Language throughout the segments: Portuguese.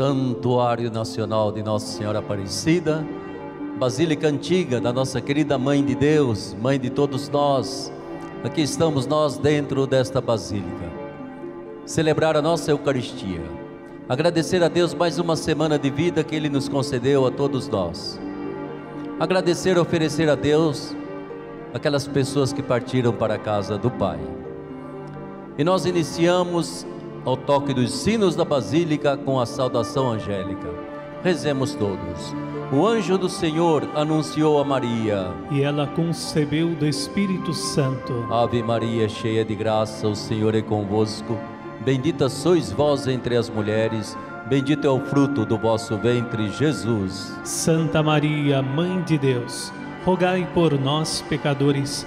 Santuário Nacional de Nossa Senhora Aparecida, Basílica Antiga da nossa querida Mãe de Deus, Mãe de todos nós. Aqui estamos nós dentro desta basílica. Celebrar a nossa Eucaristia. Agradecer a Deus mais uma semana de vida que Ele nos concedeu a todos nós. Agradecer e oferecer a Deus aquelas pessoas que partiram para a casa do Pai. E nós iniciamos ao toque dos sinos da Basílica com a saudação angélica. Rezemos todos. O anjo do Senhor anunciou a Maria. E ela concebeu do Espírito Santo. Ave Maria, cheia de graça, o Senhor é convosco. Bendita sois vós entre as mulheres, bendito é o fruto do vosso ventre, Jesus. Santa Maria, Mãe de Deus, rogai por nós, pecadores,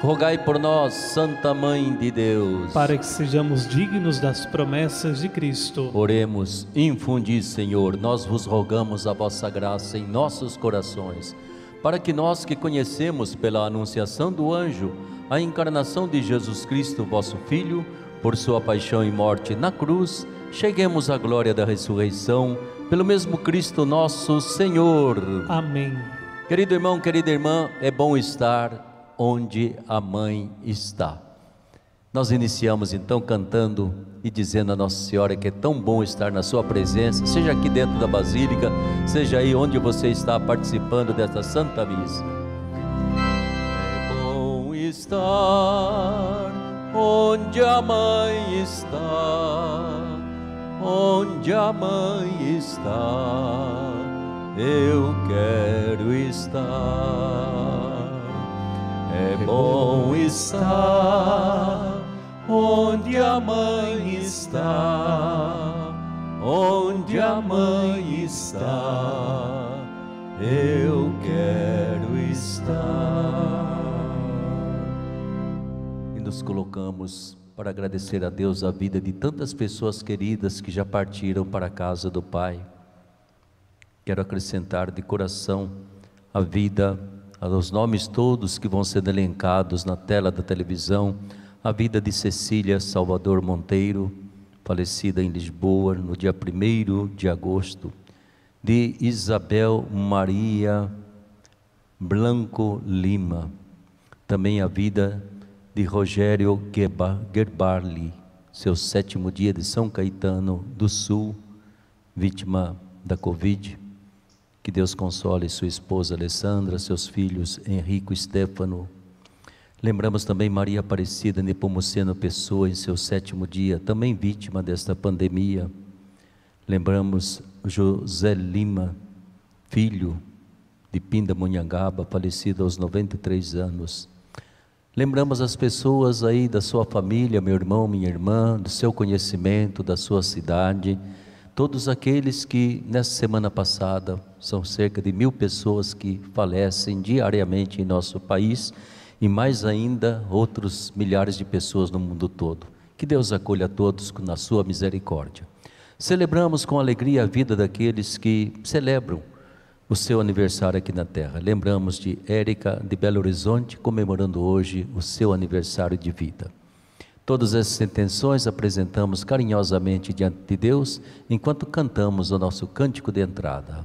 Rogai por nós, Santa Mãe de Deus, para que sejamos dignos das promessas de Cristo. Oremos, infundi, Senhor, nós vos rogamos a vossa graça em nossos corações, para que nós que conhecemos pela anunciação do anjo a encarnação de Jesus Cristo, vosso Filho, por sua paixão e morte na cruz, cheguemos à glória da ressurreição, pelo mesmo Cristo nosso Senhor. Amém. Querido irmão, querida irmã, é bom estar onde a mãe está. Nós iniciamos então cantando e dizendo a Nossa Senhora que é tão bom estar na Sua presença, seja aqui dentro da Basílica, seja aí onde você está participando desta Santa Missa. É bom estar onde a mãe está, onde a mãe está, eu quero estar. É bom estar onde a mãe está, onde a mãe está, eu quero estar. E nos colocamos para agradecer a Deus a vida de tantas pessoas queridas que já partiram para a casa do Pai. Quero acrescentar de coração a vida aos nomes todos que vão sendo elencados na tela da televisão, a vida de Cecília Salvador Monteiro, falecida em Lisboa no dia 1 de agosto, de Isabel Maria Blanco Lima, também a vida de Rogério Gerbarli, seu sétimo dia de São Caetano do Sul, vítima da Covid que Deus console sua esposa Alessandra, seus filhos Henrico e Stefano. Lembramos também Maria Aparecida Nepomuceno Pessoa em seu sétimo dia, também vítima desta pandemia. Lembramos José Lima, filho de Pinda Munhangaba, falecido aos 93 anos. Lembramos as pessoas aí da sua família, meu irmão, minha irmã, do seu conhecimento, da sua cidade todos aqueles que nessa semana passada são cerca de mil pessoas que falecem diariamente em nosso país e mais ainda outros milhares de pessoas no mundo todo. Que Deus acolha todos na sua misericórdia. Celebramos com alegria a vida daqueles que celebram o seu aniversário aqui na terra. Lembramos de Érica de Belo Horizonte comemorando hoje o seu aniversário de vida. Todas essas intenções apresentamos carinhosamente diante de Deus enquanto cantamos o nosso cântico de entrada.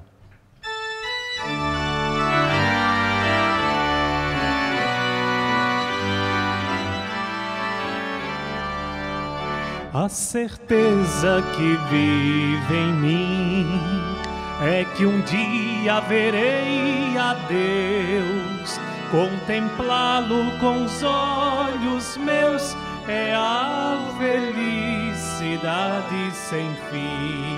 A certeza que vive em mim é que um dia verei a Deus, contemplá-lo com os olhos meus é a felicidade. sem fim,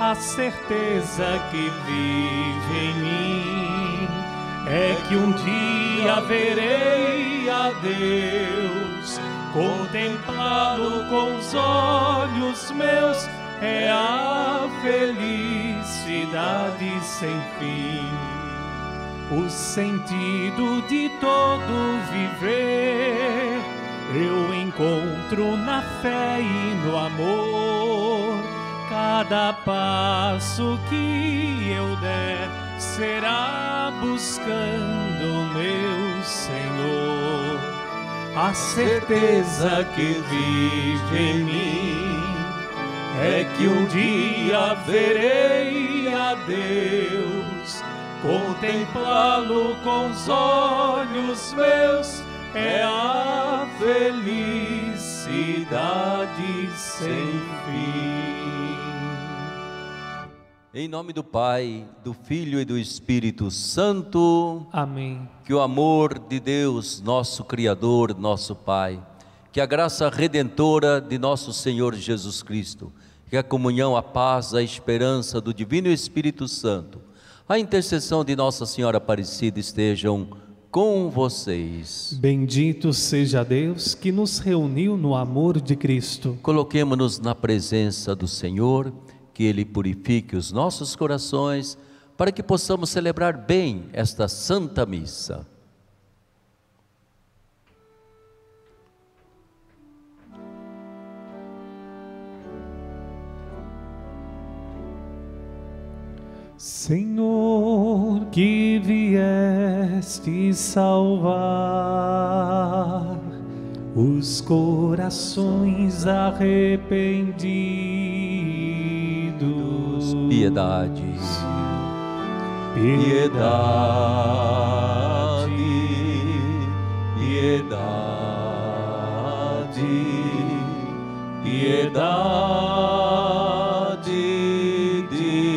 a certeza que vive em mim é que um dia verei a Deus, contemplá-lo com os olhos meus, é a felicidade sem fim. O sentido de todo viver eu encontro na fé e no amor. Cada passo que eu der será buscando meu Senhor. A certeza que vive em mim é que um dia verei a Deus, contemplá-lo com os olhos meus é a felicidade sem fim. Em nome do Pai, do Filho e do Espírito Santo. Amém. Que o amor de Deus, nosso Criador, nosso Pai, que a graça redentora de nosso Senhor Jesus Cristo, que a comunhão, a paz, a esperança do Divino Espírito Santo, a intercessão de Nossa Senhora Aparecida estejam com vocês. Bendito seja Deus que nos reuniu no amor de Cristo. Coloquemo-nos na presença do Senhor, que Ele purifique os nossos corações, para que possamos celebrar bem esta Santa Missa. Senhor, que vieste salvar os corações arrependidos. Piedade, piedade, piedade, piedade de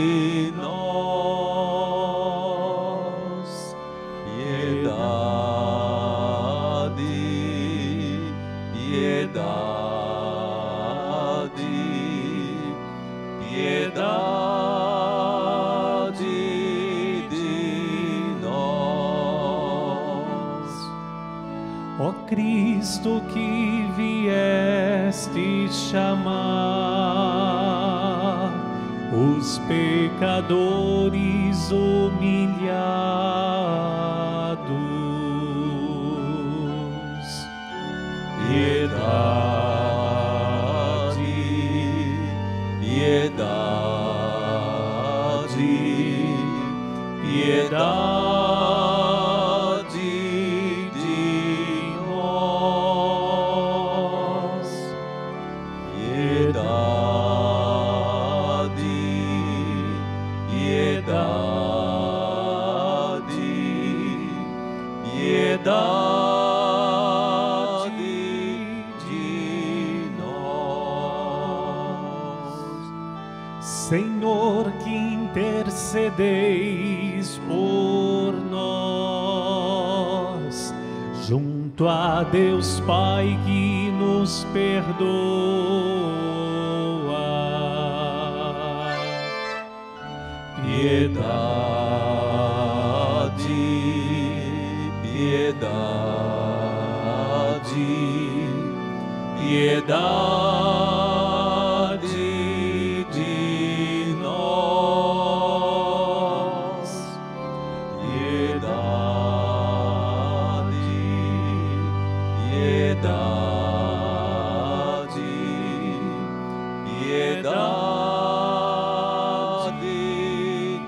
piedade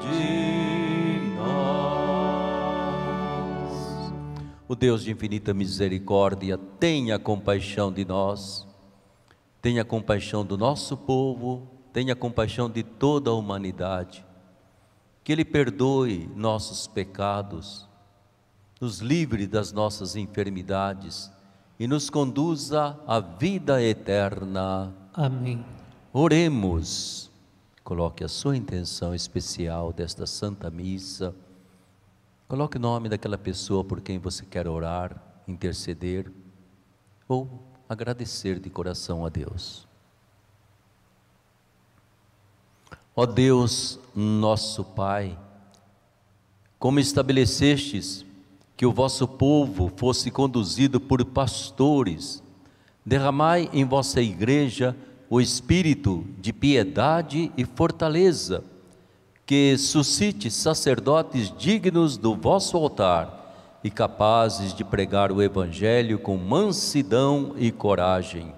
de nós. O Deus de infinita misericórdia, tenha compaixão de nós, tenha compaixão do nosso povo, tenha compaixão de toda a humanidade, que Ele perdoe nossos pecados, nos livre das nossas enfermidades e nos conduza à vida eterna. Amém. Oremos. Coloque a sua intenção especial desta Santa Missa. Coloque o nome daquela pessoa por quem você quer orar, interceder ou agradecer de coração a Deus. Ó Deus, nosso Pai, como estabelecestes que o vosso povo fosse conduzido por pastores, derramai em vossa igreja o espírito de piedade e fortaleza, que suscite sacerdotes dignos do vosso altar e capazes de pregar o evangelho com mansidão e coragem.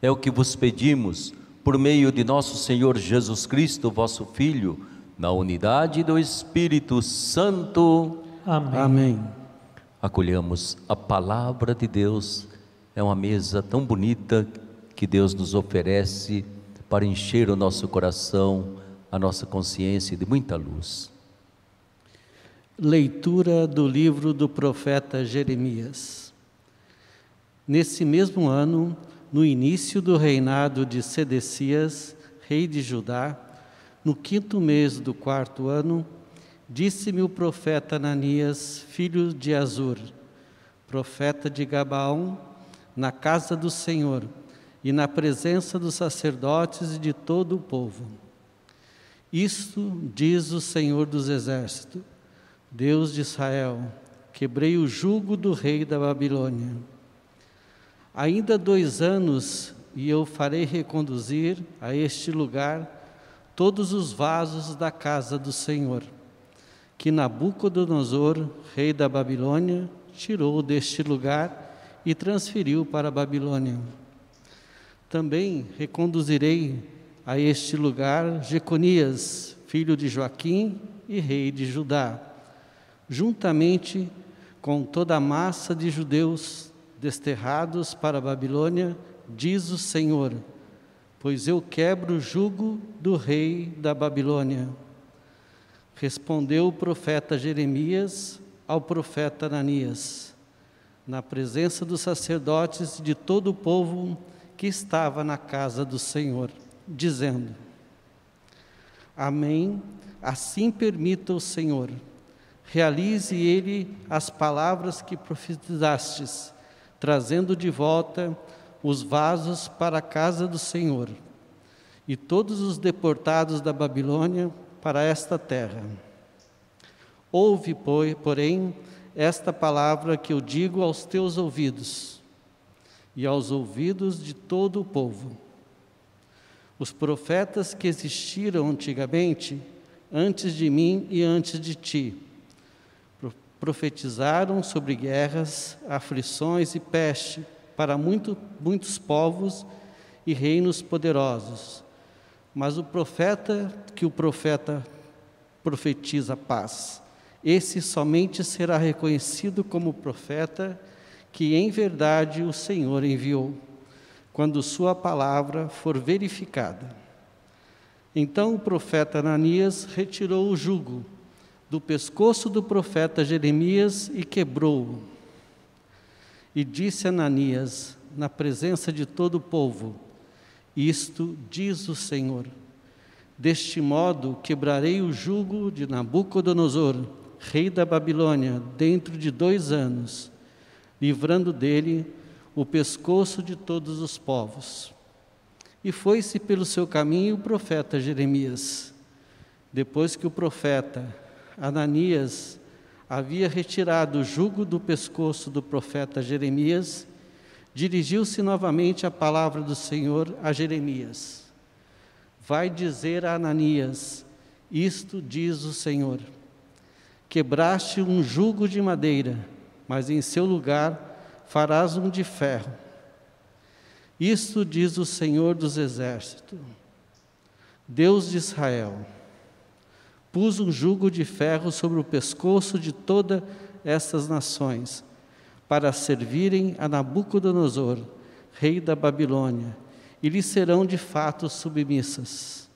É o que vos pedimos por meio de nosso Senhor Jesus Cristo, vosso Filho, na unidade do Espírito Santo. Amém. Amém. Acolhamos a palavra de Deus. É uma mesa tão bonita que Deus nos oferece para encher o nosso coração, a nossa consciência de muita luz. Leitura do livro do profeta Jeremias. Nesse mesmo ano, no início do reinado de Sedecias, rei de Judá, no quinto mês do quarto ano, disse-me o profeta Ananias, filho de Azur, profeta de Gabaão, na casa do Senhor e na presença dos sacerdotes e de todo o povo. Isto diz o Senhor dos Exércitos, Deus de Israel: quebrei o jugo do rei da Babilônia Ainda dois anos e eu farei reconduzir a este lugar todos os vasos da casa do Senhor, que Nabucodonosor, rei da Babilônia, tirou deste lugar e transferiu para a Babilônia. Também reconduzirei a este lugar Jeconias, filho de Joaquim e rei de Judá, juntamente com toda a massa de judeus desterrados para a Babilônia, diz o Senhor, pois eu quebro o jugo do rei da Babilônia. Respondeu o profeta Jeremias ao profeta Ananias, na presença dos sacerdotes de todo o povo que estava na casa do Senhor, dizendo: Amém, assim permita o Senhor. Realize ele as palavras que profetizastes trazendo de volta os vasos para a casa do Senhor e todos os deportados da Babilônia para esta terra. Ouve, porém, esta palavra que eu digo aos teus ouvidos e aos ouvidos de todo o povo. Os profetas que existiram antigamente, antes de mim e antes de ti, profetizaram sobre guerras, aflições e peste para muito, muitos povos e reinos poderosos. Mas o profeta que o profeta profetiza paz, esse somente será reconhecido como profeta que em verdade o Senhor enviou, quando sua palavra for verificada. Então o profeta Ananias retirou o jugo do pescoço do profeta Jeremias e quebrou-o. E disse Ananias, na presença de todo o povo: Isto diz o Senhor: Deste modo quebrarei o jugo de Nabucodonosor, rei da Babilônia, dentro de dois anos, livrando dele o pescoço de todos os povos. E foi-se pelo seu caminho o profeta Jeremias. Depois que o profeta Ananias havia retirado o jugo do pescoço do profeta Jeremias, dirigiu-se novamente a palavra do Senhor a Jeremias. Vai dizer a Ananias: Isto diz o Senhor: Quebraste um jugo de madeira, mas em seu lugar farás um de ferro. Isto diz o Senhor dos Exércitos, Deus de Israel pus um jugo de ferro sobre o pescoço de todas essas nações, para servirem a Nabucodonosor, rei da Babilônia, e lhe serão de fato submissas.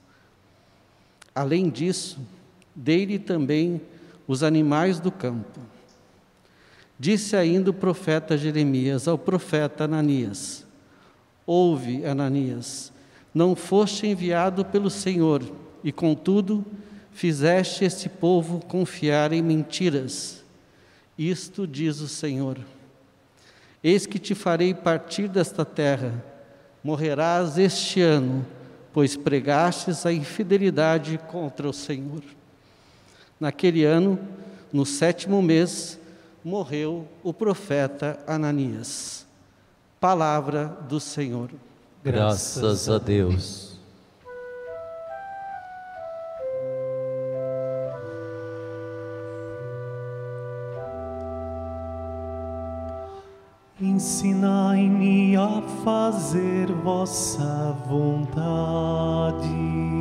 Além disso, dei-lhe também os animais do campo. Disse ainda o profeta Jeremias ao profeta Ananias: Ouve, Ananias, não foste enviado pelo Senhor, e contudo, fizeste este povo confiar em mentiras. Isto diz o Senhor. Eis que te farei partir desta terra, morrerás este ano, pois pregastes a infidelidade contra o Senhor. Naquele ano, no sétimo mês, morreu o profeta Ananias. Palavra do Senhor. Graças a Deus. Ensinai-me a fazer vossa vontade.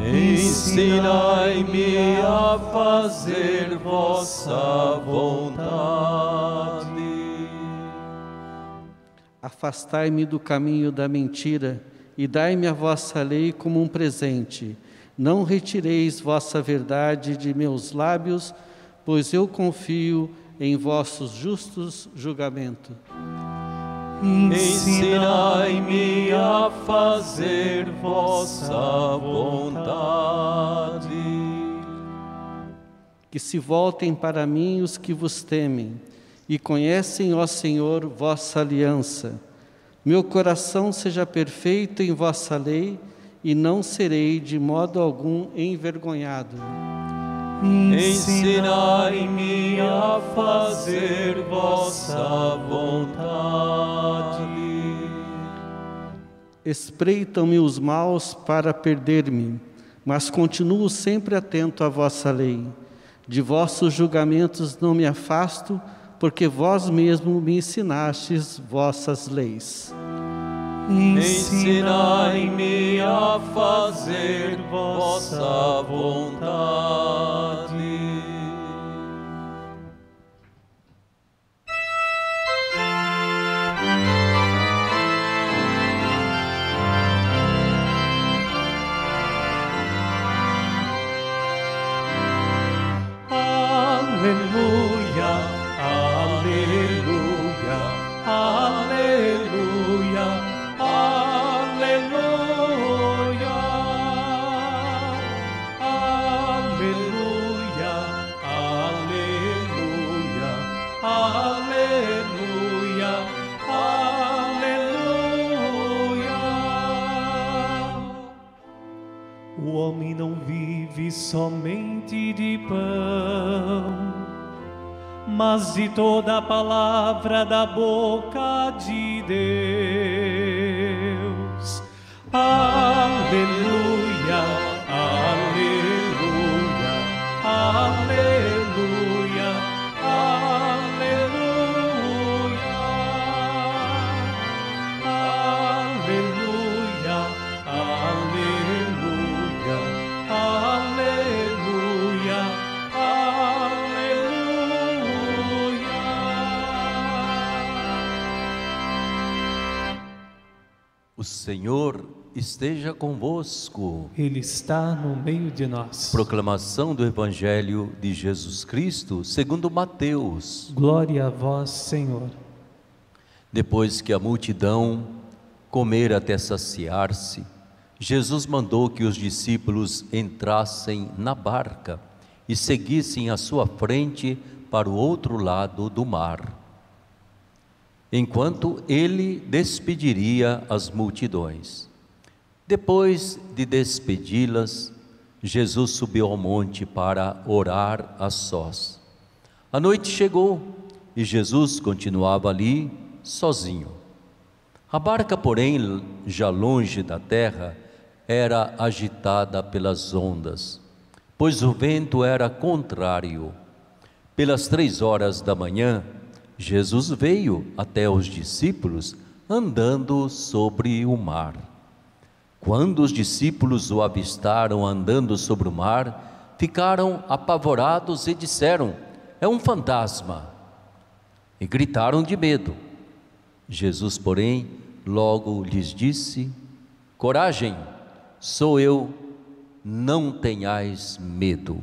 Ensinai-me a fazer vossa vontade. Afastai-me do caminho da mentira e dai-me a vossa lei como um presente. Não retireis vossa verdade de meus lábios, pois eu confio em vossos justos julgamentos. Ensinai-me a fazer vossa vontade. Que se voltem para mim os que vos temem e conhecem, ó Senhor, vossa aliança. Meu coração seja perfeito em vossa lei e não serei de modo algum envergonhado. Ensinai-me a fazer vossa vontade. Espreitam-me os maus para perder-me, mas continuo sempre atento à vossa lei. De vossos julgamentos não me afasto, porque vós mesmo me ensinastes vossas leis. Ensinai-me a fazer vossa vontade. Toda palavra da boca de Senhor esteja convosco. Ele está no meio de nós. Proclamação do Evangelho de Jesus Cristo, segundo Mateus. Glória a vós, Senhor. Depois que a multidão comer até saciar-se, Jesus mandou que os discípulos entrassem na barca e seguissem à sua frente para o outro lado do mar, enquanto ele despediria as multidões. Depois de despedi-las, Jesus subiu ao monte para orar a sós. A noite chegou e Jesus continuava ali sozinho. A barca, porém, já longe da terra, era agitada pelas ondas, pois o vento era contrário. Pelas três horas da manhã, Jesus veio até os discípulos andando sobre o mar. Quando os discípulos o avistaram andando sobre o mar, ficaram apavorados e disseram: É um fantasma! E gritaram de medo. Jesus, porém, logo lhes disse: Coragem, sou eu, não tenhais medo.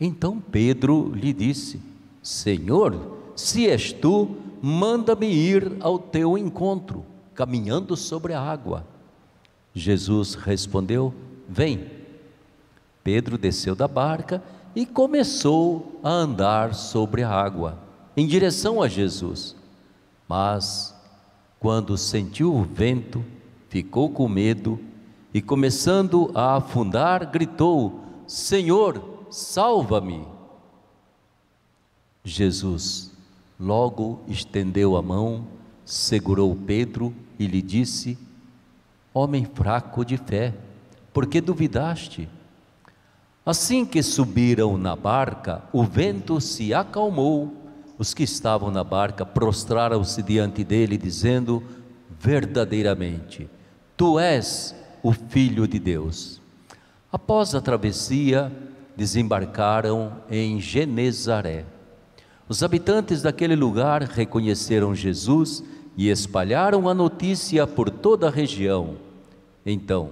Então Pedro lhe disse: Senhor, se és tu, manda-me ir ao teu encontro, caminhando sobre a água. Jesus respondeu: Vem. Pedro desceu da barca e começou a andar sobre a água, em direção a Jesus. Mas, quando sentiu o vento, ficou com medo e, começando a afundar, gritou: Senhor, salva-me. Jesus logo estendeu a mão, segurou Pedro e lhe disse: Homem fraco de fé, por que duvidaste? Assim que subiram na barca, o vento se acalmou. Os que estavam na barca prostraram-se diante dele, dizendo: Verdadeiramente, tu és o Filho de Deus. Após a travessia, desembarcaram em Genezaré. Os habitantes daquele lugar reconheceram Jesus e espalharam a notícia por toda a região. Então,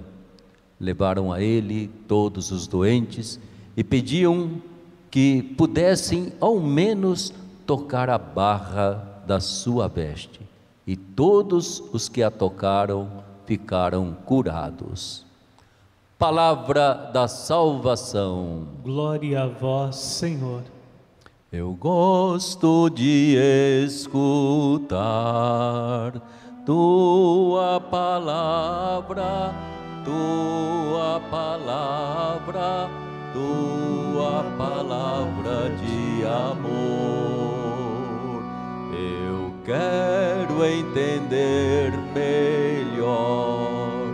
levaram a ele todos os doentes e pediam que pudessem ao menos tocar a barra da sua veste. E todos os que a tocaram ficaram curados. Palavra da salvação. Glória a vós, Senhor. Eu gosto de escutar tua palavra, tua palavra, tua palavra de amor. Eu quero entender melhor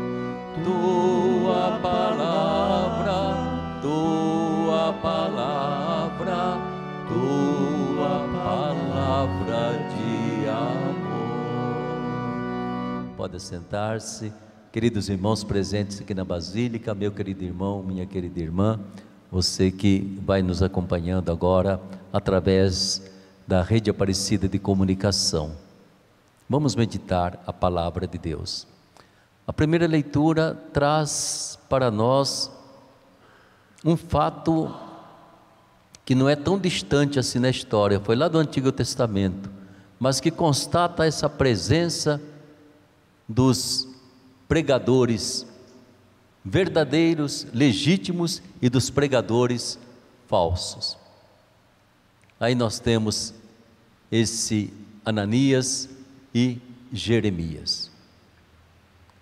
tua palavra, tua palavra, palavra de amor. Pode sentar-se, queridos irmãos presentes aqui na Basílica, meu querido irmão, minha querida irmã, você que vai nos acompanhando agora através da rede Aparecida de Comunicação. Vamos meditar a palavra de Deus. A primeira leitura traz para nós um fato que não é tão distante assim na história, foi lá do Antigo Testamento, mas que constata essa presença dos pregadores verdadeiros, legítimos e dos pregadores falsos. Aí nós temos esse Ananias e Jeremias.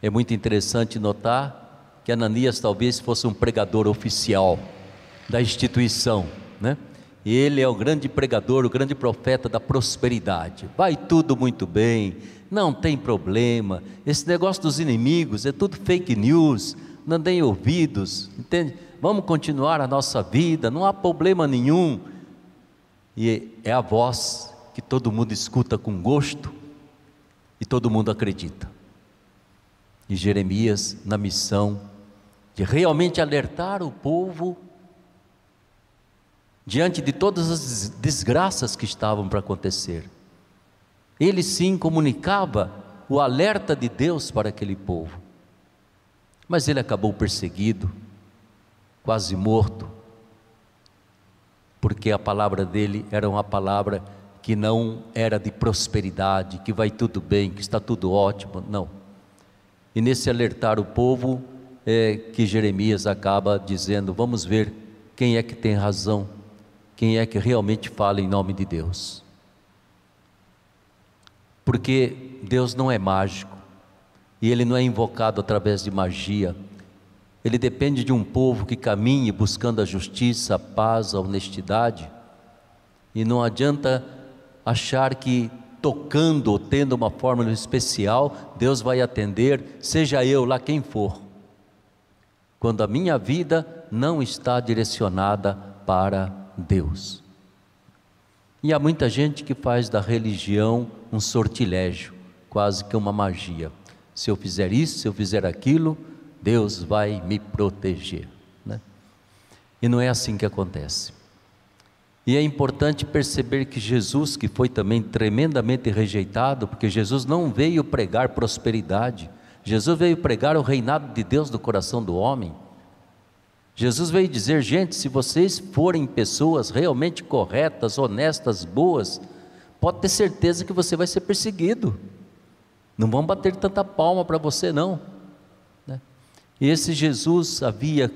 É muito interessante notar que Ananias talvez fosse um pregador oficial da instituição, né? Ele é o grande pregador, o grande profeta da prosperidade. Vai tudo muito bem, não tem problema. Esse negócio dos inimigos é tudo fake news, não deem ouvidos, entende? Vamos continuar a nossa vida, não há problema nenhum. E é a voz que todo mundo escuta com gosto e todo mundo acredita. E Jeremias, na missão de realmente alertar o povo diante de todas as desgraças que estavam para acontecer. Ele sim comunicava o alerta de Deus para aquele povo. Mas ele acabou perseguido, quase morto, porque a palavra dele era uma palavra que não era de prosperidade, que vai tudo bem, que está tudo ótimo, não. E nesse alertar o povo, é que Jeremias acaba dizendo: vamos ver quem é que tem razão, quem é que realmente fala em nome de Deus. Porque Deus não é mágico, e Ele não é invocado através de magia, Ele depende de um povo que caminhe buscando a justiça, a paz, a honestidade, e não adianta achar que tocando ou tendo uma fórmula especial, Deus vai atender, seja eu lá quem for. Quando a minha vida não está direcionada para Deus. E há muita gente que faz da religião um sortilégio, quase que uma magia. Se eu fizer isso, se eu fizer aquilo, Deus vai me proteger. Né? E não é assim que acontece. E é importante perceber que Jesus, que foi também tremendamente rejeitado, porque Jesus não veio pregar prosperidade, Jesus veio pregar o reinado de Deus do coração do homem. Jesus veio dizer, gente, se vocês forem pessoas realmente corretas, honestas, boas, pode ter certeza que você vai ser perseguido. Não vão bater tanta palma para você, não. Né? E esse Jesus havia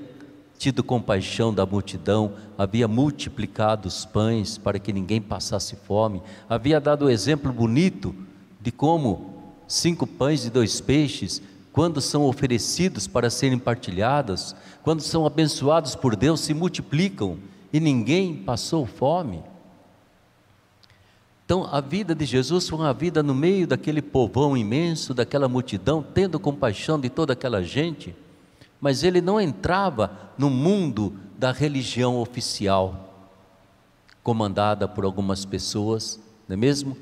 tido compaixão da multidão, havia multiplicado os pães para que ninguém passasse fome, havia dado o exemplo bonito de como cinco pães e dois peixes quando são oferecidos para serem partilhados, quando são abençoados por Deus, se multiplicam e ninguém passou fome. Então, a vida de Jesus foi uma vida no meio daquele povão imenso, daquela multidão, tendo compaixão de toda aquela gente, mas ele não entrava no mundo da religião oficial, comandada por algumas pessoas, não é mesmo?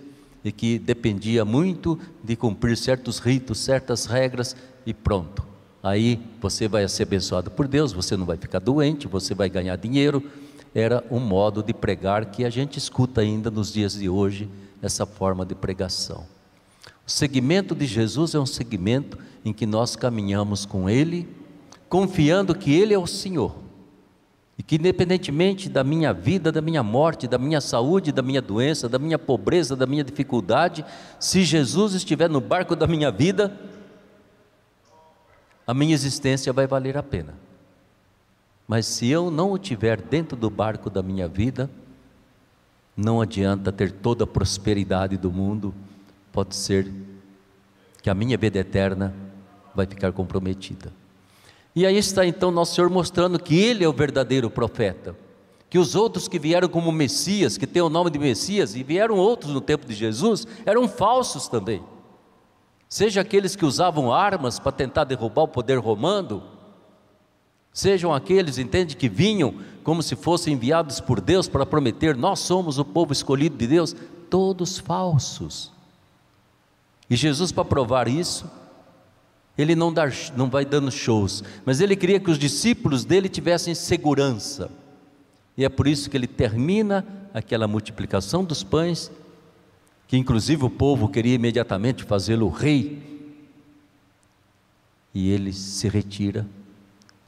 E que dependia muito de cumprir certos ritos, certas regras e pronto. Aí você vai ser abençoado por Deus, você não vai ficar doente, você vai ganhar dinheiro. Era um modo de pregar que a gente escuta ainda nos dias de hoje, essa forma de pregação. O segmento de Jesus é um segmento em que nós caminhamos com Ele, confiando que Ele é o Senhor e que, independentemente da minha vida, da minha morte, da minha saúde, da minha doença, da minha pobreza, da minha dificuldade, se Jesus estiver no barco da minha vida, a minha existência vai valer a pena. Mas se eu não o tiver dentro do barco da minha vida, não adianta ter toda a prosperidade do mundo, pode ser que a minha vida eterna vai ficar comprometida. E aí está então nosso Senhor mostrando que Ele é o verdadeiro profeta. Que os outros que vieram como Messias, que têm o nome de Messias, e vieram outros no tempo de Jesus, eram falsos também. Seja aqueles que usavam armas para tentar derrubar o poder romano, sejam aqueles, entende, que vinham como se fossem enviados por Deus para prometer: nós somos o povo escolhido de Deus, todos falsos. E Jesus, para provar isso, ele não, dá, não vai dando shows, mas ele queria que os discípulos dele tivessem segurança. E é por isso que ele termina aquela multiplicação dos pães, que inclusive o povo queria imediatamente fazê-lo rei. E ele se retira,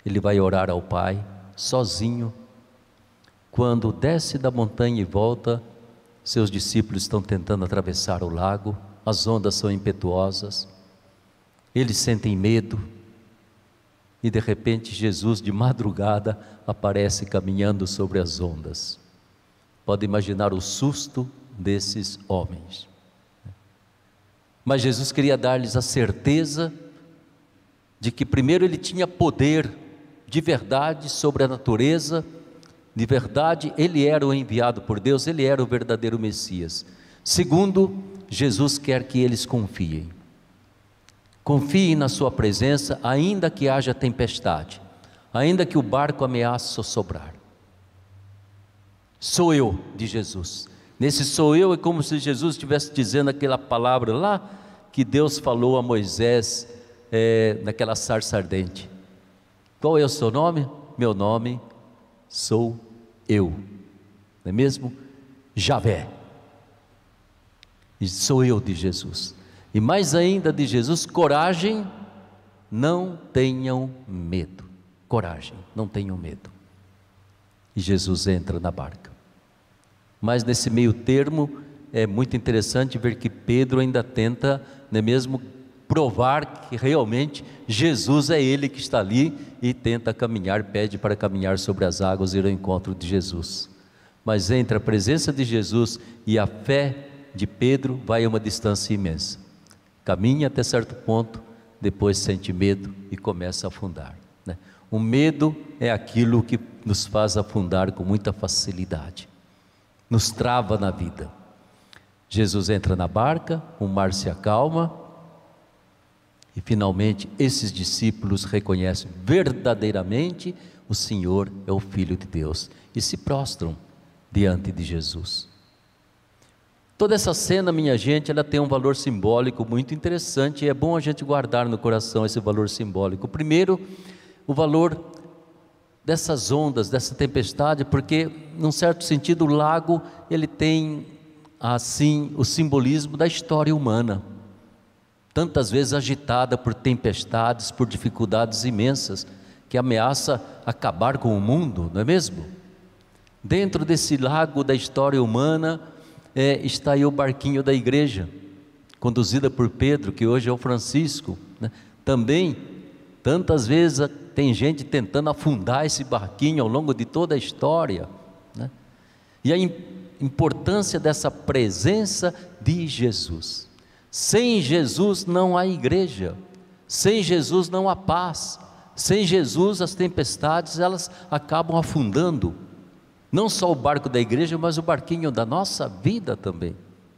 ele vai orar ao Pai, sozinho. Quando desce da montanha e volta, seus discípulos estão tentando atravessar o lago, as ondas são impetuosas. Eles sentem medo e de repente Jesus, de madrugada, aparece caminhando sobre as ondas. Pode imaginar o susto desses homens. Mas Jesus queria dar-lhes a certeza de que, primeiro, ele tinha poder de verdade sobre a natureza, de verdade, ele era o enviado por Deus, ele era o verdadeiro Messias. Segundo, Jesus quer que eles confiem. Confie na Sua presença, ainda que haja tempestade, ainda que o barco ameace sobrar. Sou eu, de Jesus. Nesse sou eu é como se Jesus estivesse dizendo aquela palavra lá que Deus falou a Moisés é, naquela sarça ardente. Qual é o seu nome? Meu nome sou eu, não é mesmo? Javé. E sou eu de Jesus. E mais ainda de Jesus, coragem, não tenham medo. Coragem, não tenham medo. E Jesus entra na barca. Mas nesse meio termo, é muito interessante ver que Pedro ainda tenta, não é mesmo, provar que realmente Jesus é ele que está ali e tenta caminhar, pede para caminhar sobre as águas e ir ao encontro de Jesus. Mas entre a presença de Jesus e a fé de Pedro vai uma distância imensa. Caminha até certo ponto, depois sente medo e começa a afundar. Né? O medo é aquilo que nos faz afundar com muita facilidade, nos trava na vida. Jesus entra na barca, o mar se acalma e finalmente esses discípulos reconhecem verdadeiramente o Senhor é o Filho de Deus e se prostram diante de Jesus. Toda essa cena, minha gente, ela tem um valor simbólico muito interessante e é bom a gente guardar no coração esse valor simbólico. Primeiro, o valor dessas ondas, dessa tempestade, porque, num certo sentido, o lago ele tem assim o simbolismo da história humana, tantas vezes agitada por tempestades, por dificuldades imensas que ameaça acabar com o mundo, não é mesmo? Dentro desse lago da história humana, é, está aí o barquinho da igreja, conduzida por Pedro, que hoje é o Francisco. Né? Também, tantas vezes tem gente tentando afundar esse barquinho ao longo de toda a história. Né? E a importância dessa presença de Jesus. Sem Jesus não há igreja. Sem Jesus não há paz. Sem Jesus as tempestades elas acabam afundando. Não só o barco da igreja, mas o barquinho da nossa vida também.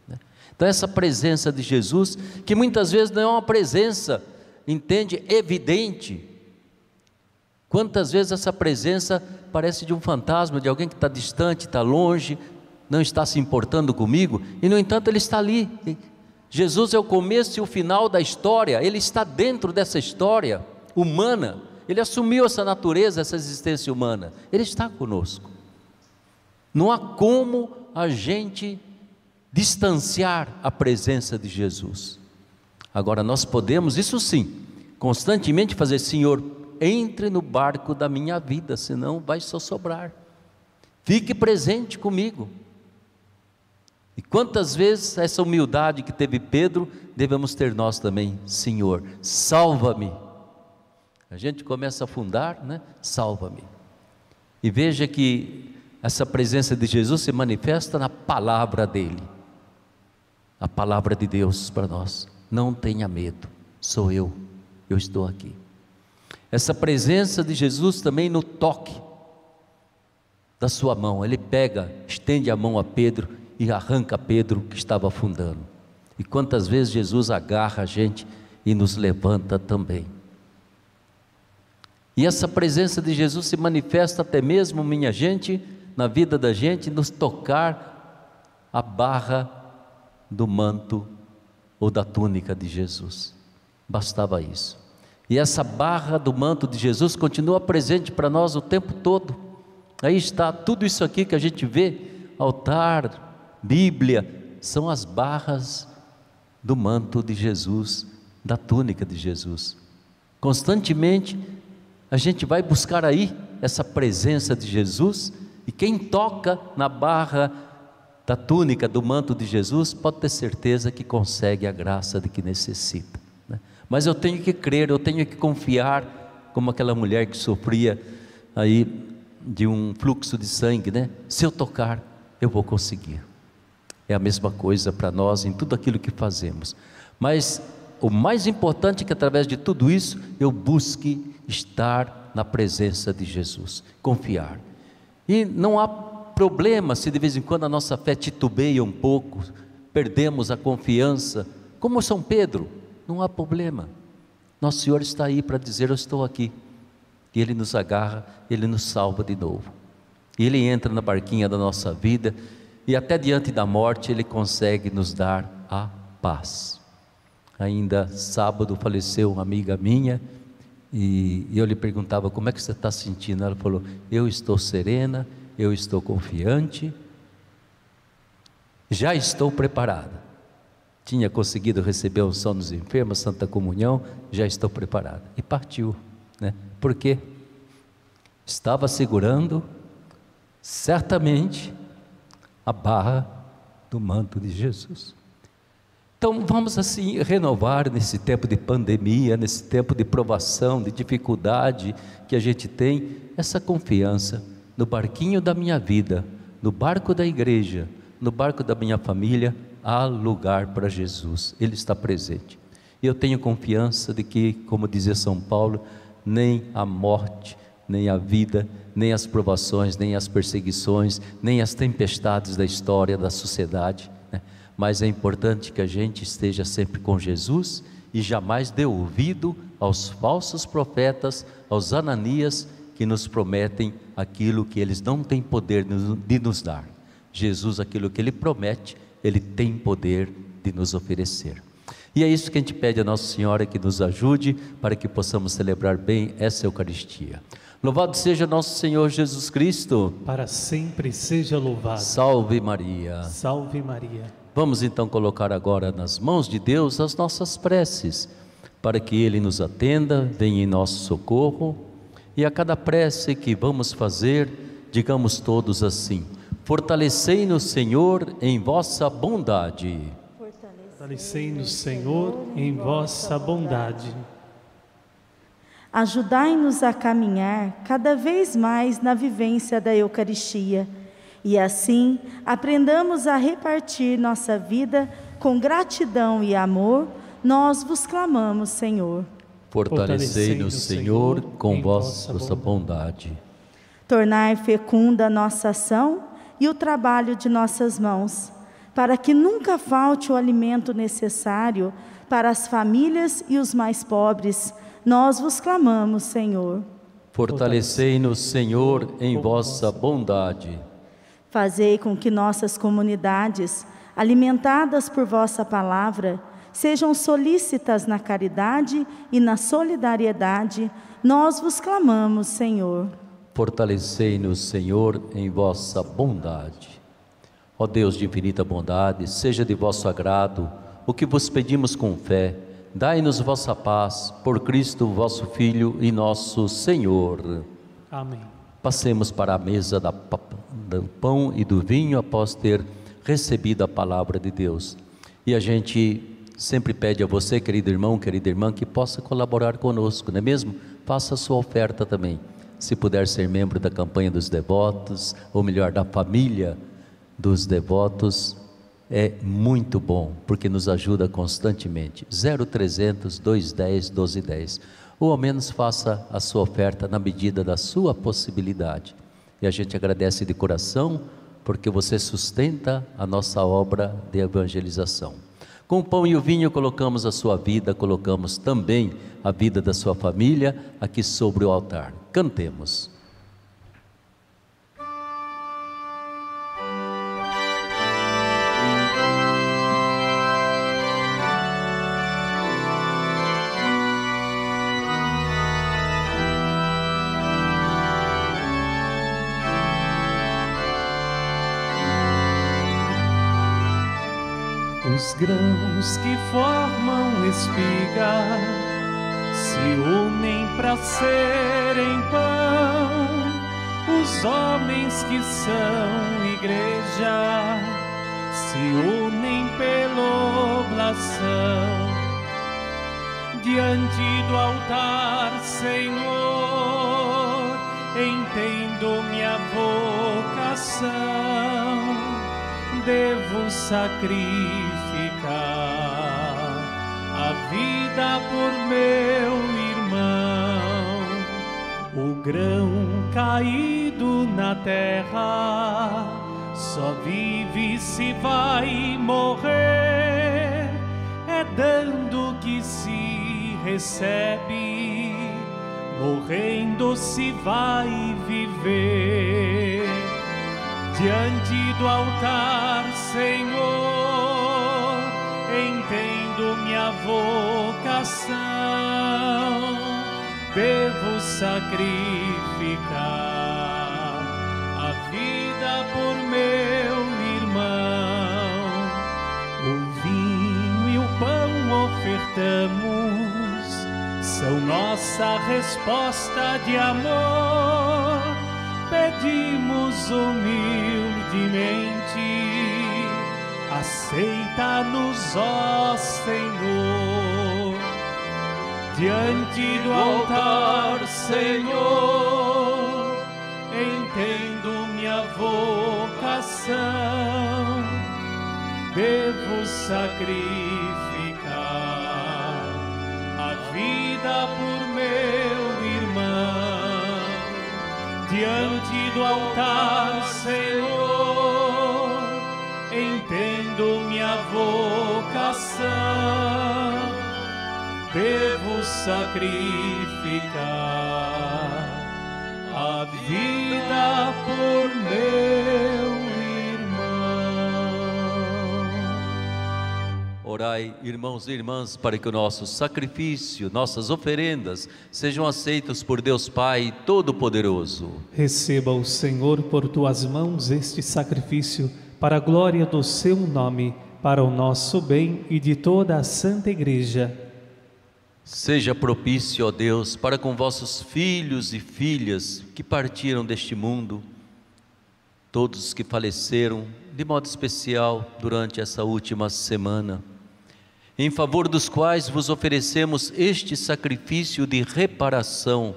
né? Então essa presença de Jesus, que muitas vezes não é uma presença, entende, evidente. Quantas vezes essa presença parece de um fantasma, de alguém que está distante, está longe, não está se importando comigo, e no entanto ele está ali. Jesus é o começo e o final da história, ele está dentro dessa história humana, ele assumiu essa natureza, essa existência humana, ele está conosco. Não há como a gente distanciar a presença de Jesus. Agora nós podemos, isso sim, constantemente fazer, Senhor, entre no barco da minha vida, senão vai só sobrar. Fique presente comigo. E quantas vezes essa humildade que teve Pedro, devemos ter nós também, Senhor, salva-me. A gente começa a afundar, né? Salva-me. E veja que essa presença de Jesus se manifesta na palavra dele. A palavra de Deus para nós. Não tenha medo, sou eu, eu estou aqui. Essa presença de Jesus também no toque da sua mão. Ele pega, estende a mão a Pedro e arranca Pedro que estava afundando. E quantas vezes Jesus agarra a gente e nos levanta também. E essa presença de Jesus se manifesta até mesmo, minha gente, na vida da gente, nos tocar a barra do manto ou da túnica de Jesus. Bastava isso. E essa barra do manto de Jesus continua presente para nós o tempo todo. Aí está tudo isso aqui que a gente vê: altar, Bíblia, são as barras do manto de Jesus, da túnica de Jesus. Constantemente a gente vai buscar aí essa presença de Jesus, e quem toca na barra da túnica, do manto de Jesus, pode ter certeza que consegue a graça de que necessita. Né? Mas eu tenho que crer, eu tenho que confiar, como aquela mulher que sofria aí de um fluxo de sangue, né? Se eu tocar, eu vou conseguir. É a mesma coisa para nós em tudo aquilo que fazemos. Mas o mais importante é que através de tudo isso eu busque estar na presença de Jesus, confiar. E não há problema se de vez em quando a nossa fé titubeia um pouco, perdemos a confiança, como São Pedro, não há problema. Nosso Senhor está aí para dizer: Eu estou aqui. E Ele nos agarra, Ele nos salva de novo. E Ele entra na barquinha da nossa vida, e até diante da morte Ele consegue nos dar a paz. Ainda sábado faleceu uma amiga minha, e eu lhe perguntava como é que você está sentindo. Ela falou: Eu estou serena, eu estou confiante, já estou preparada. Tinha conseguido receber a unção dos enfermos, Santa Comunhão, já estou preparada. E partiu, né? Porque estava segurando certamente a barra do manto de Jesus. Então vamos assim renovar nesse tempo de pandemia, nesse tempo de provação, de dificuldade que a gente tem, essa confiança no barquinho da minha vida, no barco da igreja, no barco da minha família, há lugar para Jesus, Ele está presente. E eu tenho confiança de que, como dizia São Paulo, nem a morte, nem a vida, nem as provações, nem as perseguições, nem as tempestades da história, da sociedade, mas é importante que a gente esteja sempre com Jesus e jamais dê ouvido aos falsos profetas, aos ananias que nos prometem aquilo que eles não têm poder de nos dar. Jesus, aquilo que ele promete, ele tem poder de nos oferecer. E é isso que a gente pede a Nossa Senhora que nos ajude para que possamos celebrar bem essa Eucaristia. Louvado seja nosso Senhor Jesus Cristo. Para sempre seja louvado. Salve Maria. Salve Maria. Vamos então colocar agora nas mãos de Deus as nossas preces, para que Ele nos atenda, venha em nosso socorro, e a cada prece que vamos fazer, digamos todos assim: Fortalecei-nos, Senhor, em vossa bondade. Fortalecei-nos, Senhor, em vossa bondade. Ajudai-nos a caminhar cada vez mais na vivência da Eucaristia e assim aprendamos a repartir nossa vida com gratidão e amor, nós vos clamamos, Senhor. Fortalecei-nos, Senhor, com vossa bondade. Tornai fecunda a nossa ação e o trabalho de nossas mãos, para que nunca falte o alimento necessário para as famílias e os mais pobres. Nós vos clamamos, Senhor. Fortalecei-nos, Senhor, em vossa bondade. Fazei com que nossas comunidades, alimentadas por vossa palavra, sejam solícitas na caridade e na solidariedade, nós vos clamamos, Senhor. Fortalecei-nos, Senhor, em vossa bondade. Ó Deus de infinita bondade, seja de vosso agrado o que vos pedimos com fé. Dai-nos vossa paz, por Cristo, vosso Filho e nosso Senhor. Amém. Passemos para a mesa da, do pão e do vinho após ter recebido a palavra de Deus. E a gente sempre pede a você, querido irmão, querida irmã, que possa colaborar conosco, não é mesmo? Faça a sua oferta também. Se puder ser membro da campanha dos devotos, ou melhor, da família dos devotos, é muito bom, porque nos ajuda constantemente. 0300 210 1210. Ou ao menos faça a sua oferta na medida da sua possibilidade. E a gente agradece de coração, porque você sustenta a nossa obra de evangelização. Com o pão e o vinho colocamos a sua vida, colocamos também a vida da sua família aqui sobre o altar. Cantemos. Grãos que formam espiga se unem para serem pão. Os homens que são igreja se unem pela oblação. Diante do altar, Senhor, entendo minha vocação devo sacrificar a vida por meu irmão. O grão caído na terra só vive se vai morrer. É dando que se recebe, morrendo se vai viver. Diante do altar, Senhor, entendo minha vocação, devo sacrificar a vida por meu irmão. O vinho e o pão ofertamos, são nossa resposta de amor. Pedimos humildemente aceita-nos, ó Senhor, diante do altar, Senhor, entendo minha vocação, devo sacrificar a vida por meu irmão, diante do altar, Senhor entendo minha vocação, devo sacrificar a vida por meu irmão. Orai, irmãos e irmãs, para que o nosso sacrifício, nossas oferendas sejam aceitos por Deus Pai Todo-Poderoso. Receba o Senhor por tuas mãos este sacrifício para a glória do seu nome, para o nosso bem e de toda a Santa Igreja. Seja propício, ó Deus, para com vossos filhos e filhas que partiram deste mundo, todos que faleceram, de modo especial, durante essa última semana, em favor dos quais vos oferecemos este sacrifício de reparação,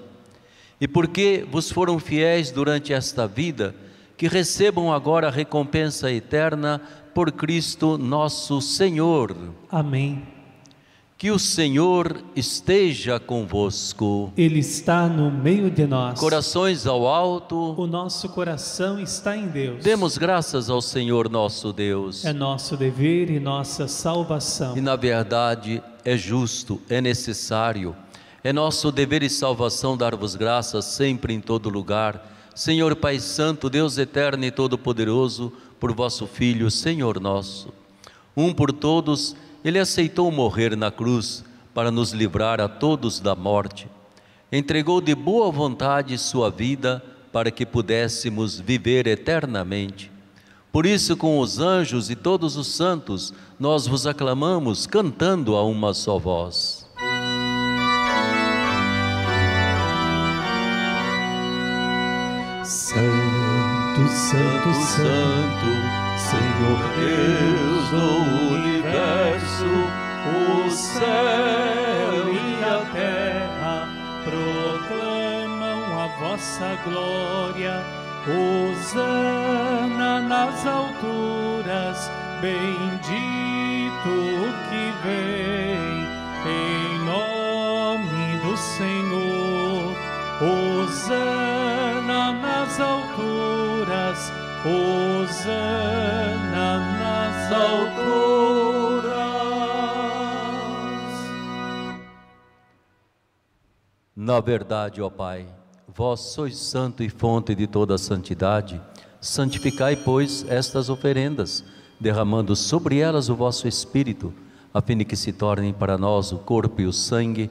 e porque vos foram fiéis durante esta vida, que recebam agora a recompensa eterna por Cristo nosso Senhor. Amém. Que o Senhor esteja convosco. Ele está no meio de nós. Corações ao alto. O nosso coração está em Deus. Demos graças ao Senhor nosso Deus. É nosso dever e nossa salvação. E na verdade é justo, é necessário. É nosso dever e salvação dar-vos graças sempre em todo lugar. Senhor Pai Santo, Deus eterno e todo-poderoso, por vosso Filho, Senhor nosso. Um por todos, ele aceitou morrer na cruz para nos livrar a todos da morte. Entregou de boa vontade sua vida para que pudéssemos viver eternamente. Por isso, com os anjos e todos os santos, nós vos aclamamos, cantando a uma só voz. Santo, Santo, Santo, Senhor Deus do universo, o céu e a terra proclamam a vossa glória. Hosana nas alturas, bendito o que vem em nome do Senhor. Hosana Hosana nas alturas. Na verdade, ó Pai, vós sois santo e fonte de toda a santidade. Santificai, pois, estas oferendas, derramando sobre elas o vosso Espírito, a fim de que se tornem para nós o corpo e o sangue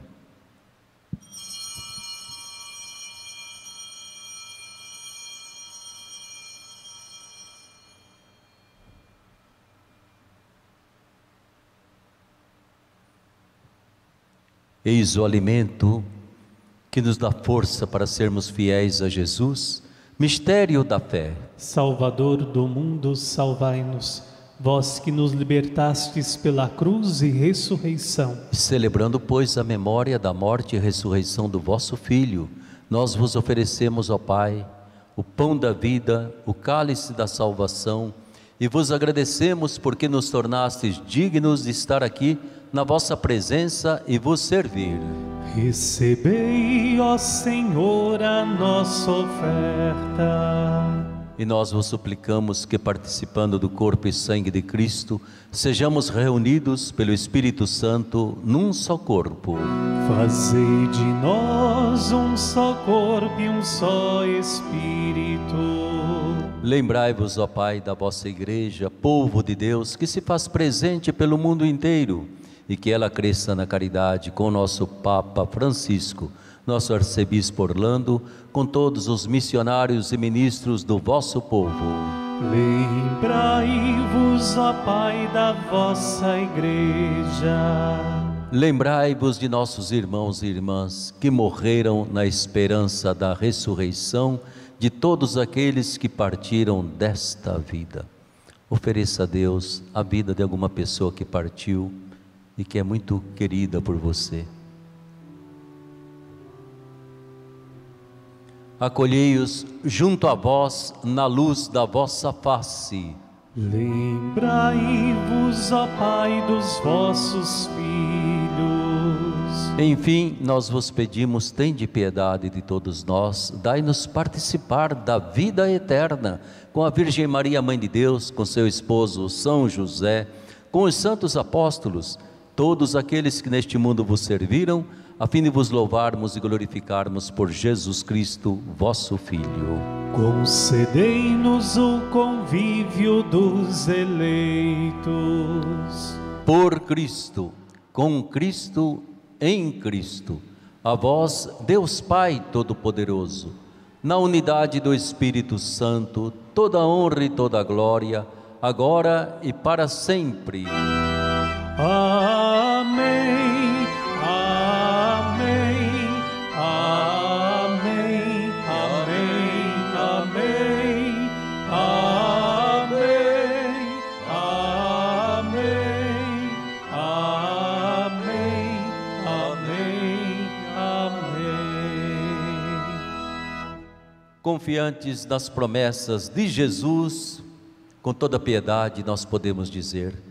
Eis o alimento que nos dá força para sermos fiéis a Jesus, mistério da fé. Salvador do mundo, salvai-nos. Vós que nos libertastes pela cruz e ressurreição. Celebrando, pois, a memória da morte e ressurreição do vosso Filho, nós vos oferecemos, ó Pai, o pão da vida, o cálice da salvação, e vos agradecemos porque nos tornastes dignos de estar aqui na vossa presença e vos servir. Recebei, ó Senhor, a nossa oferta. E nós vos suplicamos que, participando do corpo e sangue de Cristo, sejamos reunidos pelo Espírito Santo num só corpo. Fazei de nós um só corpo e um só Espírito. Lembrai-vos, ó Pai, da vossa Igreja, povo de Deus, que se faz presente pelo mundo inteiro e que ela cresça na caridade com o nosso Papa Francisco, nosso arcebispo Orlando, com todos os missionários e ministros do vosso povo. Lembrai-vos, ó Pai, da vossa Igreja. Lembrai-vos de nossos irmãos e irmãs que morreram na esperança da ressurreição de todos aqueles que partiram desta vida. Ofereça a Deus a vida de alguma pessoa que partiu e que é muito querida por você. Acolhei-os junto a vós na luz da vossa face. Lembrai-vos, ó Pai, dos vossos filhos. Enfim, nós vos pedimos, tende piedade de todos nós, dai-nos participar da vida eterna com a Virgem Maria, Mãe de Deus, com seu esposo São José, com os santos apóstolos, todos aqueles que neste mundo vos serviram, a fim de vos louvarmos e glorificarmos por Jesus Cristo, vosso Filho. Concedei-nos o convívio dos eleitos. Por Cristo, com Cristo, em Cristo, a vós, Deus Pai Todo-Poderoso, na unidade do Espírito Santo, toda honra e toda glória, agora e para sempre. Amém. Amém. Amém. Amém. Amém. Amém. Amém. Amém. Amém. Amém. Confiantes nas promessas de Jesus, com toda piedade nós podemos dizer: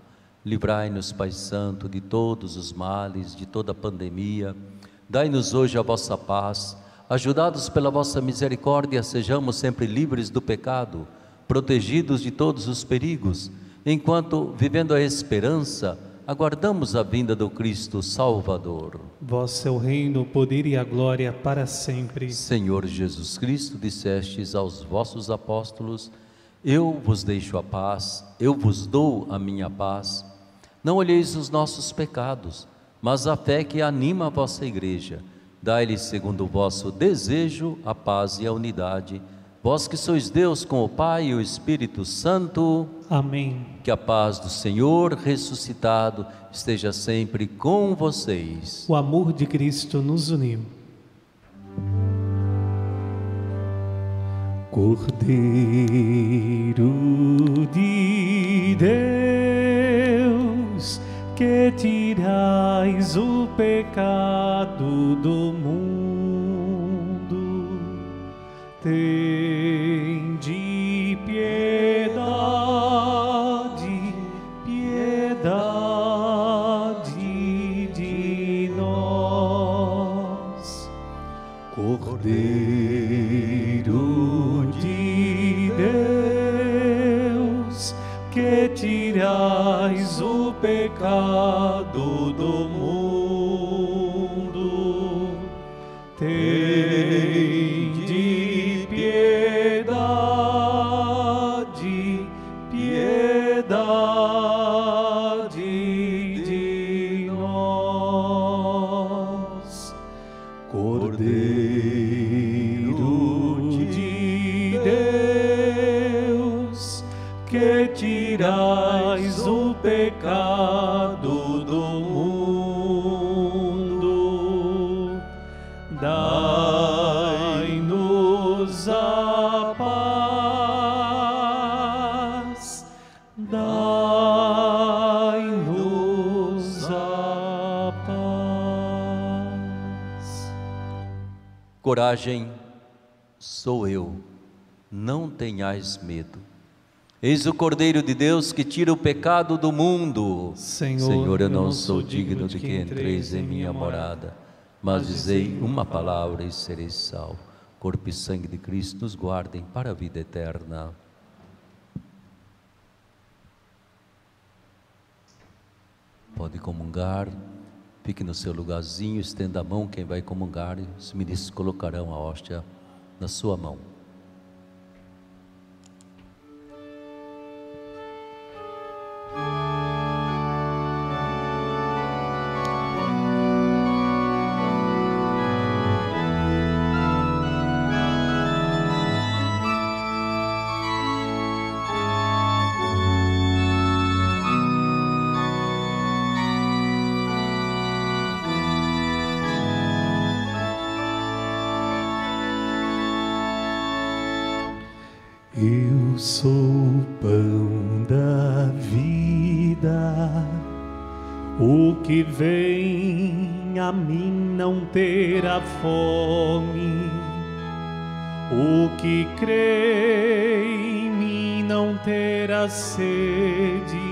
Livrai-nos, Pai Santo, de todos os males, de toda a pandemia. Dai-nos hoje a vossa paz. Ajudados pela vossa misericórdia, sejamos sempre livres do pecado, protegidos de todos os perigos, enquanto, vivendo a esperança, aguardamos a vinda do Cristo Salvador. Vosso é o reino, o poder e a glória para sempre. Senhor Jesus Cristo, dissestes aos vossos apóstolos: Eu vos deixo a paz, eu vos dou a minha paz. Não olheis os nossos pecados, mas a fé que anima a vossa igreja. Dai-lhe, segundo o vosso desejo, a paz e a unidade. Vós que sois Deus com o Pai e o Espírito Santo, Amém. que a paz do Senhor ressuscitado esteja sempre com vocês. O amor de Cristo nos uniu. Cordeiro de Deus, que tirais o pecado do mundo, tende piedade, piedade de nós. Cordeiro que tirais o pecado do mundo, Coragem, sou eu, não tenhais medo. Eis o Cordeiro de Deus que tira o pecado do mundo. Senhor, eu não sou digno de que entreis em minha morada, mas dizei uma palavra e sereis salvo. Corpo e sangue de Cristo nos guardem para a vida eterna. Pode comungar, fique no seu lugarzinho, estenda a mão quem vai comungar, os ministros colocarão a hóstia na sua mão. Que vem a mim não terá fome, o que crê em mim não terá sede.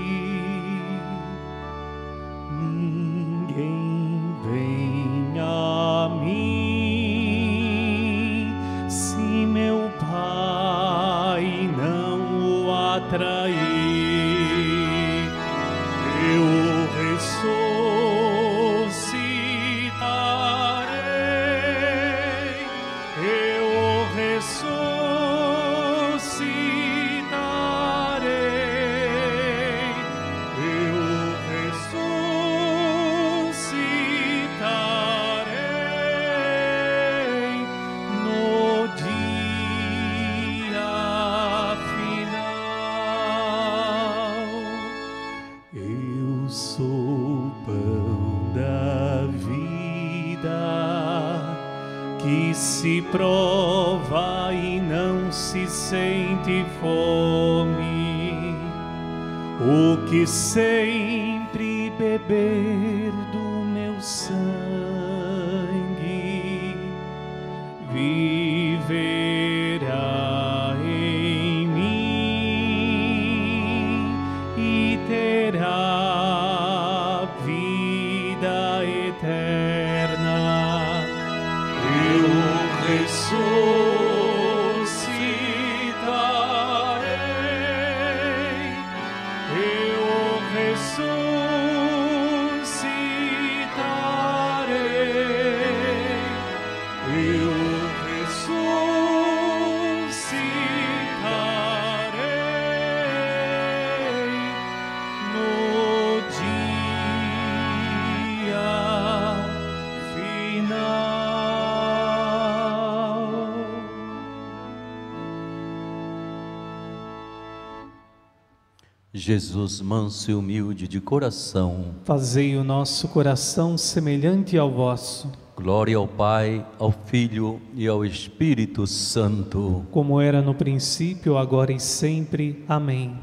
Jesus, manso e humilde de coração, Fazei o nosso coração semelhante ao vosso, glória ao Pai, ao Filho e ao Espírito Santo. como era no princípio, agora e sempre. Amém.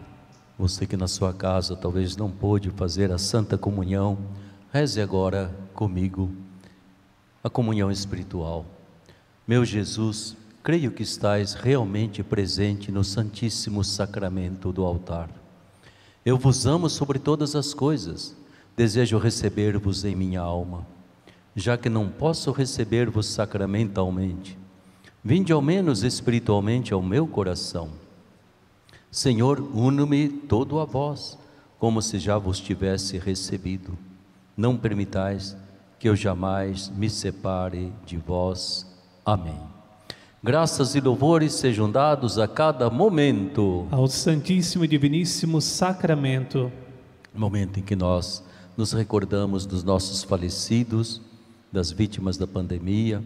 Você que na sua casa talvez não pôde fazer a Santa Comunhão, reze agora comigo a comunhão espiritual. Meu Jesus, creio que estais realmente presente no Santíssimo Sacramento do altar. Eu vos amo sobre todas as coisas, desejo receber-vos em minha alma, já que não posso receber-vos sacramentalmente. Vinde ao menos espiritualmente ao meu coração. Senhor, uno-me todo a vós, como se já vos tivesse recebido. Não permitais que eu jamais me separe de vós. Amém. Graças e louvores sejam dados a cada momento. Ao Santíssimo e Diviníssimo Sacramento, Momento em que nós nos recordamos dos nossos falecidos, das vítimas da pandemia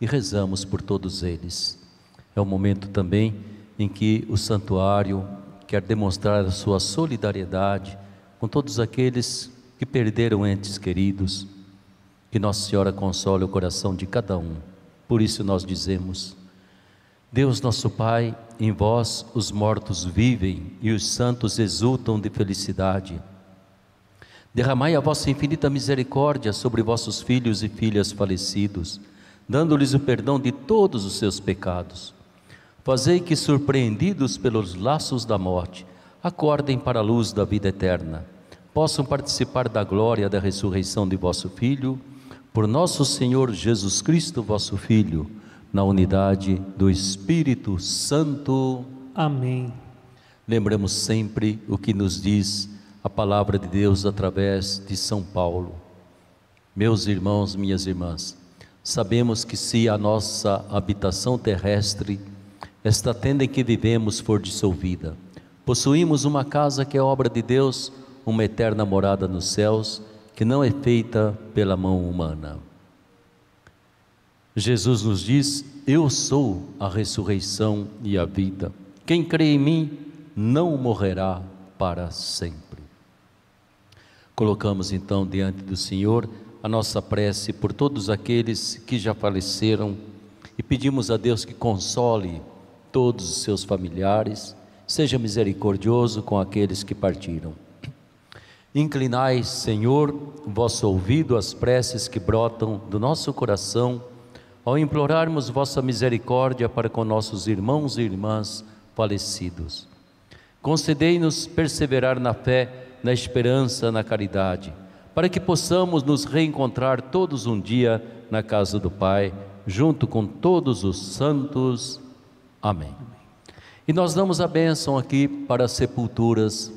e rezamos por todos eles. É o momento também em que o santuário quer demonstrar a sua solidariedade com todos aqueles que perderam entes queridos. Que Nossa Senhora console o coração de cada um. Por isso nós dizemos: Deus nosso Pai, em vós os mortos vivem e os santos exultam de felicidade. Derramai a vossa infinita misericórdia sobre vossos filhos e filhas falecidos, dando-lhes o perdão de todos os seus pecados. Fazei que, surpreendidos pelos laços da morte, acordem para a luz da vida eterna, possam participar da glória da ressurreição de vosso Filho, por nosso Senhor Jesus Cristo, vosso Filho, na unidade do Espírito Santo. Amém. Lembramos sempre o que nos diz a palavra de Deus através de São Paulo. Meus irmãos, minhas irmãs, sabemos que se a nossa habitação terrestre, esta tenda em que vivemos, for dissolvida, possuímos uma casa que é obra de Deus, uma eterna morada nos céus, que não é feita pela mão humana. Jesus nos diz: Eu sou a ressurreição e a vida. Quem crê em mim não morrerá para sempre. Colocamos então diante do Senhor a nossa prece por todos aqueles que já faleceram e pedimos a Deus que console todos os seus familiares. Seja misericordioso com aqueles que partiram. Inclinai, Senhor, vosso ouvido às preces que brotam do nosso coração, ao implorarmos vossa misericórdia para com nossos irmãos e irmãs falecidos. Concedei-nos perseverar na fé, na esperança, na caridade, para que possamos nos reencontrar todos um dia na casa do Pai, junto com todos os santos. Amém. E nós damos a bênção aqui para as sepulturas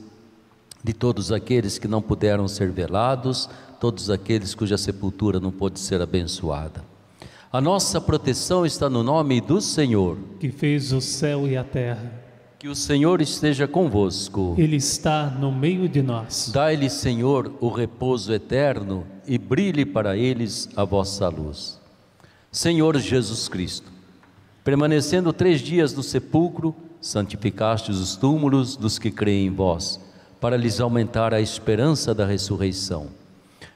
de todos aqueles que não puderam ser velados, todos aqueles cuja sepultura não pôde ser abençoada. A nossa proteção está no nome do Senhor, que fez o céu e a terra. Que o Senhor esteja convosco. Ele está no meio de nós. Dai-lhe, Senhor, o repouso eterno e brilhe para eles a vossa luz. Senhor Jesus Cristo, permanecendo três dias no sepulcro, santificastes os túmulos dos que creem em vós para lhes aumentar a esperança da ressurreição.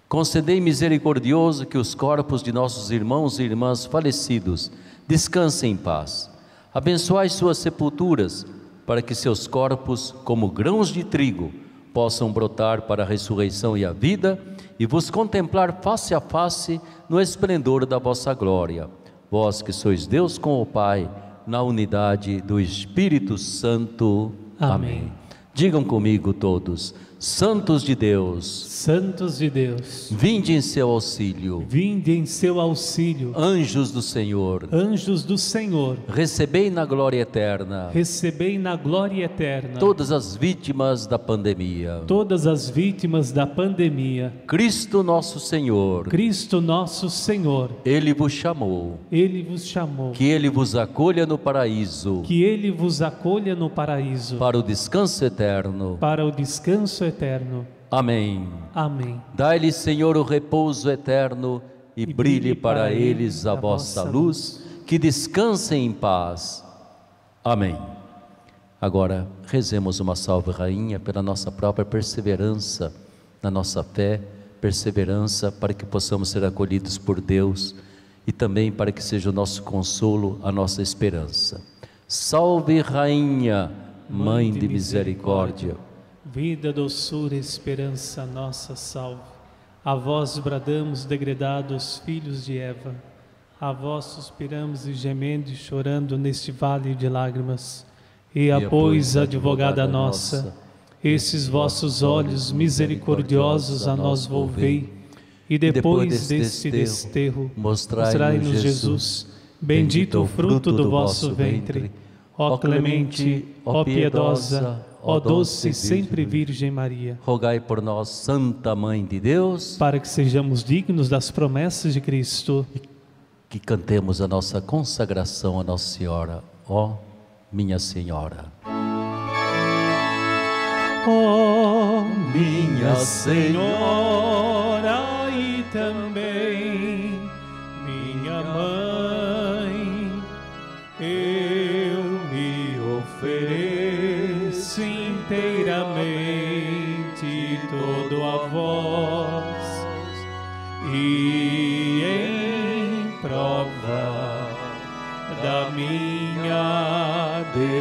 Concedei misericordioso que os corpos de nossos irmãos e irmãs falecidos descansem em paz. Abençoai suas sepulturas, para que seus corpos, como grãos de trigo, possam brotar para a ressurreição e a vida e vos contemplar face a face no esplendor da vossa glória. Vós que sois Deus com o Pai, na unidade do Espírito Santo. Amém. Amém. Digam comigo todos: Santos de Deus, Santos de Deus, vinde em seu auxílio, vinde em seu auxílio, anjos do Senhor, anjos do Senhor, recebei na glória eterna, recebei na glória eterna todas as vítimas da pandemia, todas as vítimas da pandemia. Cristo nosso Senhor, Cristo nosso Senhor, ele vos chamou, ele vos chamou, que ele vos acolha no paraíso, que ele vos acolha no paraíso, para o descanso eterno, para o descanso eterno eterno. Amém. Amém. Dai-lhe, Senhor, o repouso eterno e, e brilhe para eles a vossa luz, que descansem em paz. Amém. Agora, rezemos uma salve, Rainha, pela nossa própria perseverança na nossa fé, perseverança para que possamos ser acolhidos por Deus e também para que seja o nosso consolo, a nossa esperança. Salve, Rainha, Mãe de misericórdia Vida, doçura, esperança, nossa salve. A vós bradamos, degredados filhos de Eva. A vós suspiramos e gemendo e chorando neste vale de lágrimas. E, a pois, advogada nossa, esses vossos olhos misericordiosos a nós volvei. E depois deste desterro, mostrai-nos Jesus, bendito o fruto do vosso ventre. Ó clemente, ó piedosa, Ó doce e sempre Virgem Maria, rogai por nós, Santa Mãe de Deus, para que sejamos dignos das promessas de Cristo. E que cantemos a nossa consagração a Nossa Senhora, ó minha Senhora. Ó minha Senhora e também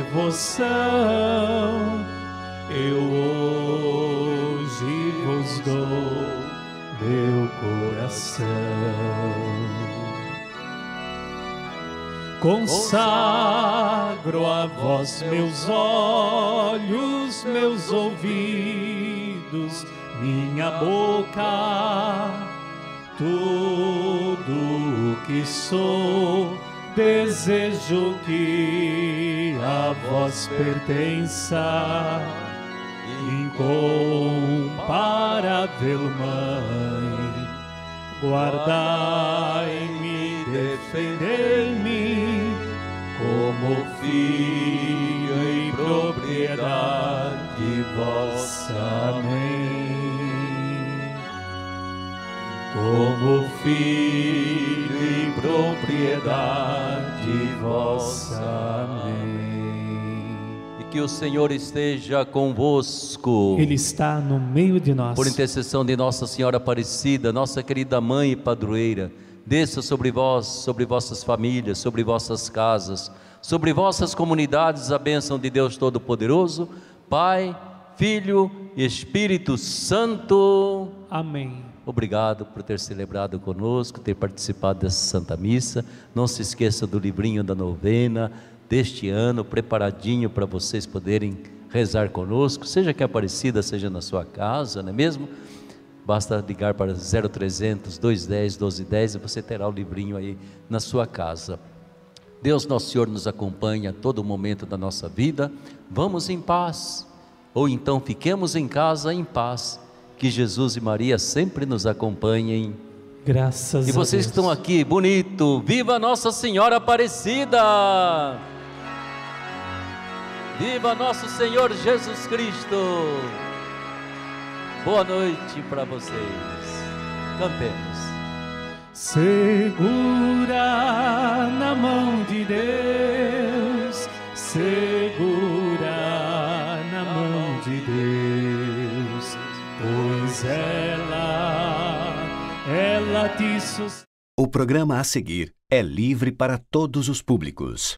devoção eu hoje vos dou meu coração. Consagro a vós meus olhos, meus ouvidos, minha boca, tudo o que sou, desejo que a vós pertença. Incomparável Mãe, guardai-me, defendei-me como filho em propriedade vossa. Amém. Como filho em propriedade vossa. Amém. E que o Senhor esteja convosco. Ele está no meio de nós. Por intercessão de Nossa Senhora Aparecida, nossa querida mãe e padroeira desça sobre vós, sobre vossas famílias, sobre vossas casas, sobre vossas comunidades a bênção de Deus Todo-Poderoso, Pai, Filho e Espírito Santo. Amém. Obrigado por ter celebrado conosco, ter participado dessa Santa Missa. Não se esqueça do livrinho da novena deste ano, preparadinho para vocês poderem rezar conosco, seja que a Aparecida seja na sua casa, não é mesmo? Basta ligar para 0300 210 1210 e você terá o livrinho aí na sua casa. Deus Nosso Senhor nos acompanha a todo momento da nossa vida. Vamos em paz, ou então fiquemos em casa em paz. Que Jesus e Maria sempre nos acompanhem. Graças E vocês a que Deus. estão aqui, bonito, viva Nossa Senhora Aparecida! Viva Nosso Senhor Jesus Cristo! Boa noite para vocês. Cantemos. Segura na mão de Deus, segura O programa a seguir é livre para todos os públicos.